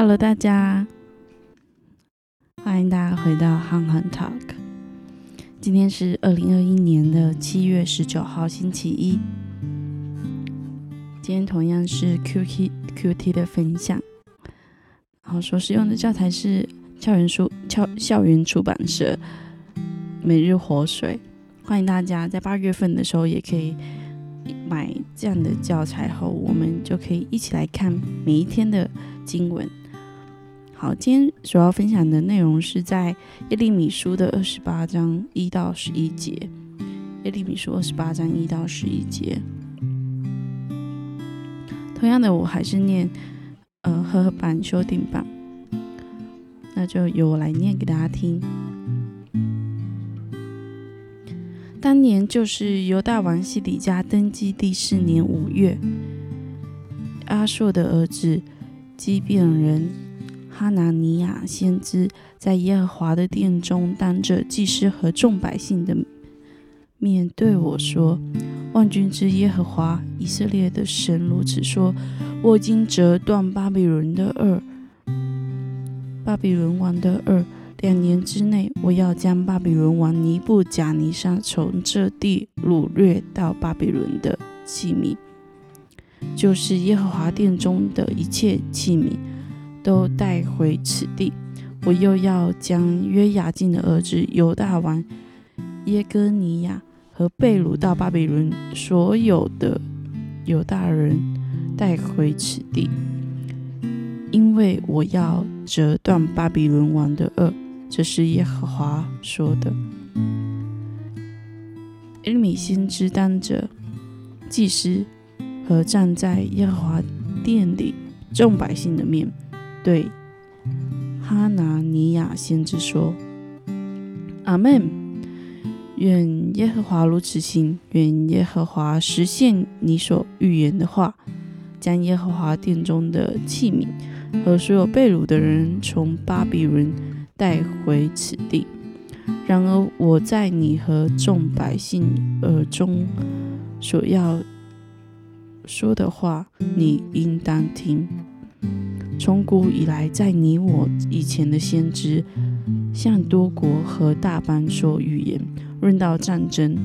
Hello，大家，欢迎大家回到憨憨 Talk。今天是二零二一年的七月十九号，星期一。今天同样是 QT QT 的分享，然后所使用的教材是校园书校校园出版社每日活水。欢迎大家在八月份的时候也可以买这样的教材，后我们就可以一起来看每一天的经文。好，今天主要分享的内容是在耶利米书的二十八章一到十一节。耶利米书二十八章一到十一节。同样的，我还是念呃和版修订版，那就由我来念给大家听。当年就是犹大王西底家登基第四年五月，阿硕的儿子基变人。哈拿尼亚先知在耶和华的殿中，当着祭司和众百姓的面对我说：“万军之耶和华以色列的神如此说：我已经折断巴比伦的二，巴比伦王的二。两年之内，我要将巴比伦王尼布贾尼撒从这地掳掠到巴比伦的器皿，就是耶和华殿中的一切器皿。”都带回此地。我又要将约雅敬的儿子犹大王耶哥尼亚和贝鲁到巴比伦所有的犹大人带回此地，因为我要折断巴比伦王的恶。这是耶和华说的。耶利米先知当着祭司和站在耶和华殿里众百姓的面。对哈拿尼亚先知说：“阿门。愿耶和华如此行，愿耶和华实现你所预言的话，将耶和华殿中的器皿和所有被掳的人从巴比伦带回此地。然而我在你和众百姓耳中所要说的话，你应当听。”从古以来，在你我以前的先知，向多国和大邦说预言，论到战争、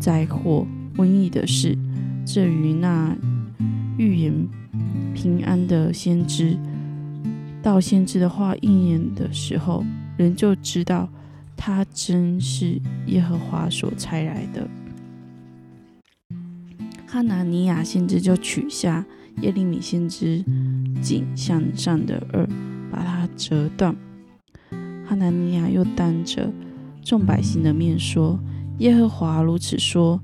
灾祸、瘟疫的事。至于那预言平安的先知，到先知的话应验的时候，人就知道他真是耶和华所差来的。哈拿尼亚先知就取下。耶利米先知颈项上的耳，把它折断。哈南尼亚又当着众百姓的面说：“耶和华如此说：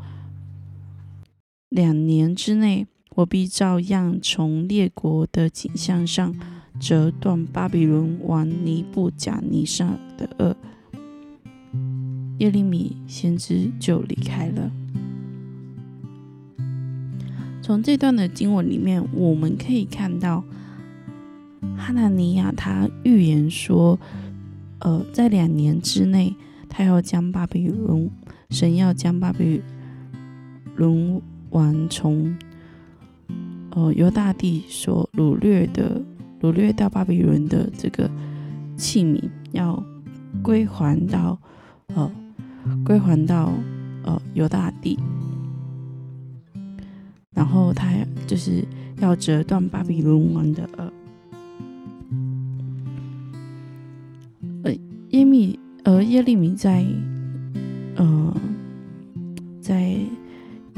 两年之内，我必照样从列国的景象上折断巴比伦王尼布甲尼撒的耳。”耶利米先知就离开了。从这段的经文里面，我们可以看到，哈纳尼亚他预言说，呃，在两年之内，他要将巴比伦神要将巴比伦王从呃犹大地所掳掠的掳掠到巴比伦的这个器皿，要归还到呃归还到呃犹大地。然后他就是要折断巴比伦王的耳。而，耶利米在，呃，在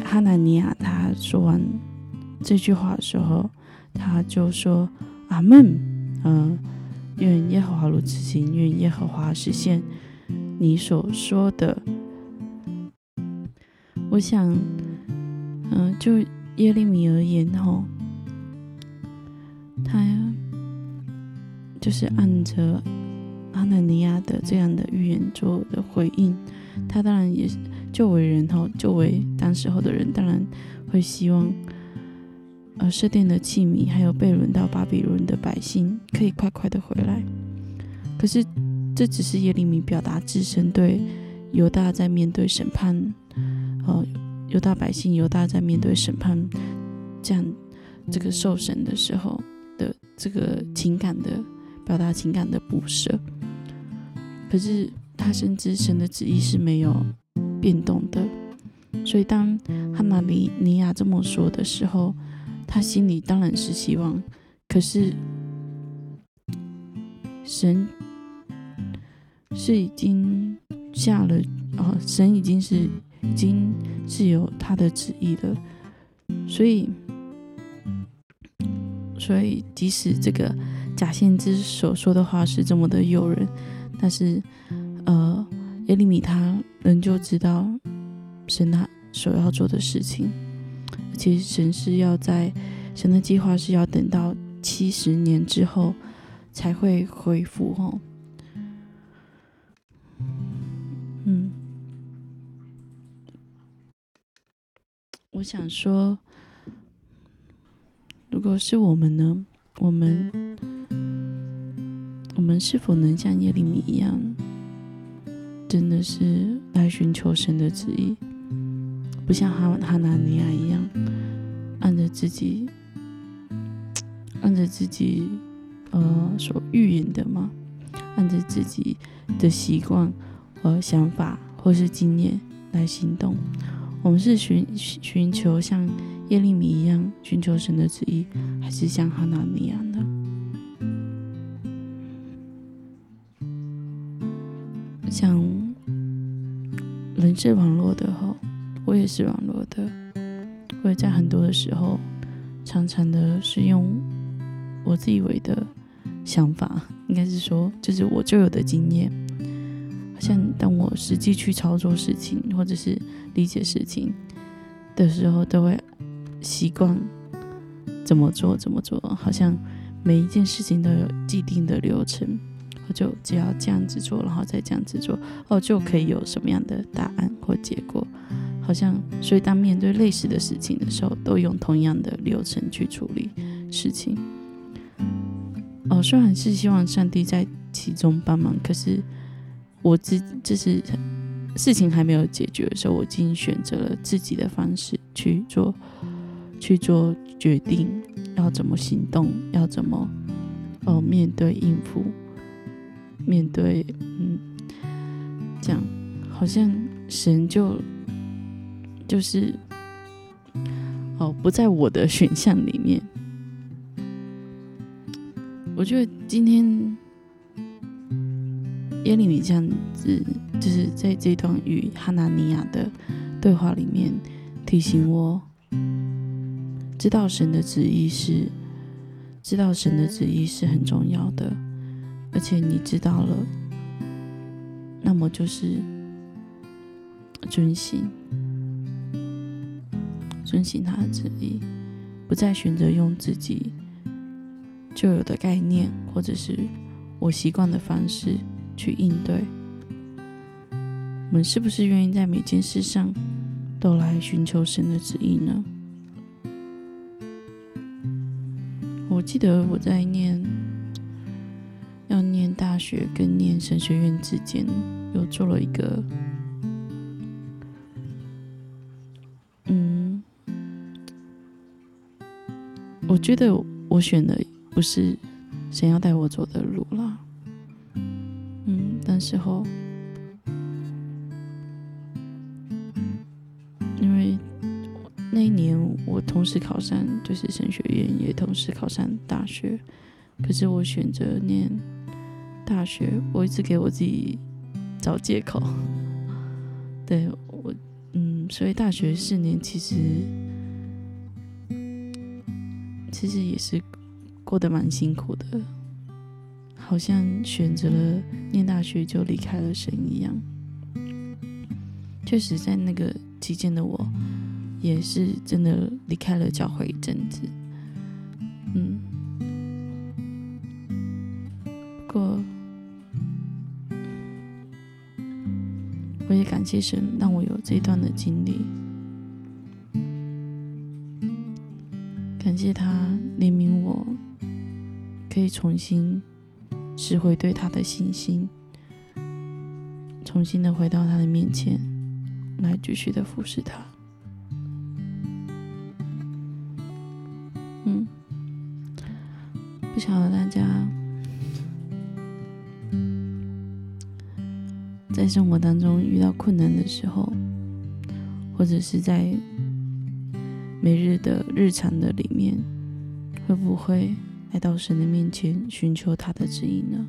哈南尼亚他说完这句话的时候，他就说：“阿门。”嗯，愿耶和华如此行，愿耶和华实现你所说的。我想，嗯，就。耶利米而言，吼，他就是按着阿南尼亚的这样的预言做的回应。他当然也是就为人，吼，就为当时候的人，当然会希望，呃，设殿的器皿还有被轮到巴比伦的百姓可以快快的回来。可是，这只是耶利米表达自身对犹大在面对审判，呃。犹大百姓，犹大在面对审判这样这个受审的时候的这个情感的表达情感的不舍。可是他深知神的旨意是没有变动的，所以当哈马尼尼亚这么说的时候，他心里当然是希望。可是神是已经下了啊，神已经是已经是有他的旨意的，所以。所以，即使这个假先知所说的话是这么的诱人，但是，呃，耶利米他仍旧知道神他所要做的事情，而且神是要在神的计划是要等到七十年之后才会恢复。哦。嗯，我想说。如果是我们呢？我们，我们是否能像耶利米一样，真的是来寻求神的旨意，不像哈哈拿尼亚一样，按着自己，按着自己，呃，所预言的吗？按着自己的习惯和想法或是经验来行动？我们是寻寻求像。耶利米一样寻求神的旨意，还是像哈拿尼亚的？像人是网络的哈，我也是网络的。我也在很多的时候，常常的是用我自以为的想法，应该是说，就是我就有的经验。好像当我实际去操作事情，或者是理解事情的时候，都会。习惯怎么做怎么做，好像每一件事情都有既定的流程，我就只要这样子做，然后再这样子做，哦，就可以有什么样的答案或结果。好像所以当面对类似的事情的时候，都用同样的流程去处理事情。哦，虽然是希望上帝在其中帮忙，可是我自就是事情还没有解决的时候，我已经选择了自己的方式去做。去做决定，要怎么行动，要怎么哦面对应付，面对嗯，这样好像神就就是哦不在我的选项里面。我觉得今天耶利米这样子，就是在这段与哈拿尼亚的对话里面提醒我。知道神的旨意是，知道神的旨意是很重要的，而且你知道了，那么就是遵行，遵行他的旨意，不再选择用自己就有的概念或者是我习惯的方式去应对。我们是不是愿意在每件事上都来寻求神的旨意呢？我记得我在念要念大学跟念神学院之间，又做了一个，嗯，我觉得我选的不是神要带我走的路啦，嗯，但时候。那一年，我同时考上就是神学院，也同时考上大学。可是我选择念大学，我一直给我自己找借口。对我，嗯，所以大学四年其实其实也是过得蛮辛苦的，好像选择了念大学就离开了神一样。确实，在那个期间的我。也是真的离开了教会一阵子，嗯，不过我也感谢神让我有这一段的经历，感谢他怜悯我，可以重新拾回对他的信心，重新的回到他的面前，来继续的服侍他。晓得大家在生活当中遇到困难的时候，或者是在每日的日常的里面，会不会来到神的面前寻求他的指引呢？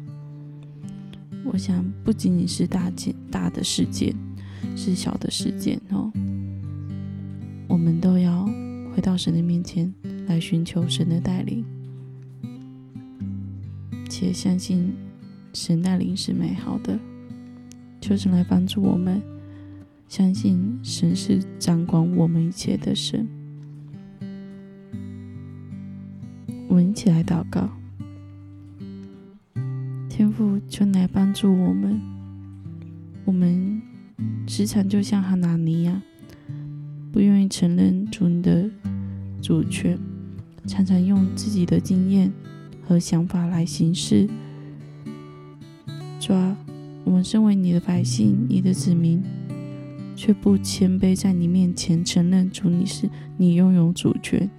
我想，不仅仅是大件大的事件，是小的事件哦，我们都要回到神的面前来寻求神的带领。且相信神带领是美好的，求神来帮助我们，相信神是掌管我们一切的神。我们一起来祷告，天父，求来帮助我们。我们时常就像哈拿尼亚，不愿意承认主你的主权，常常用自己的经验。和想法来行事，抓我们身为你的百姓、你的子民，却不谦卑在你面前承认主你是你拥有主权，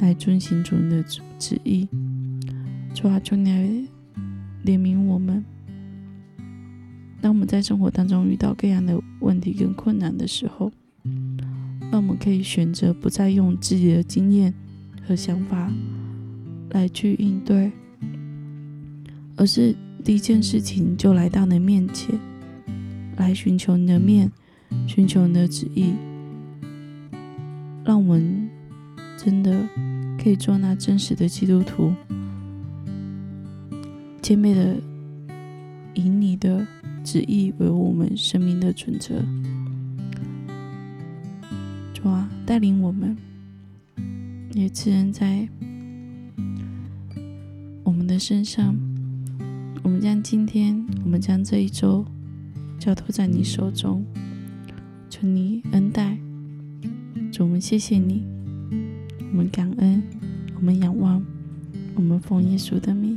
来遵行主的旨旨意。抓求你来怜悯我们。当我们在生活当中遇到各样的问题跟困难的时候，那我们可以选择不再用自己的经验和想法。来去应对，而是第一件事情就来到你的面前，来寻求你的面，寻求你的旨意，让我们真的可以做那真实的基督徒，谦卑的以你的旨意为我们生命的准则。主啊，带领我们，也赐人在。的身上，我们将今天，我们将这一周交托在你手中，求你恩待。主，我们谢谢你，我们感恩，我们仰望，我们奉耶稣的名。